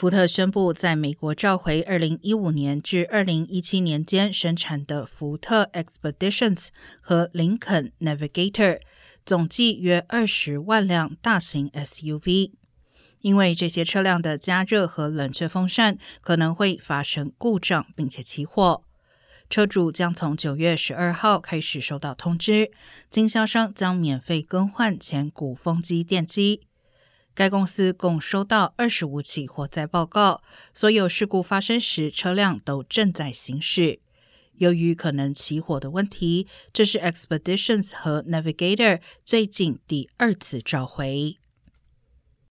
福特宣布，在美国召回2015年至2017年间生产的福特 Expeditions 和林肯 Navigator，总计约20万辆大型 SUV，因为这些车辆的加热和冷却风扇可能会发生故障，并且起火。车主将从9月12号开始收到通知，经销商将免费更换前鼓风机电机。该公司共收到二十五起火灾报告，所有事故发生时车辆都正在行驶。由于可能起火的问题，这是 Expeditions 和 Navigator 最近第二次召回。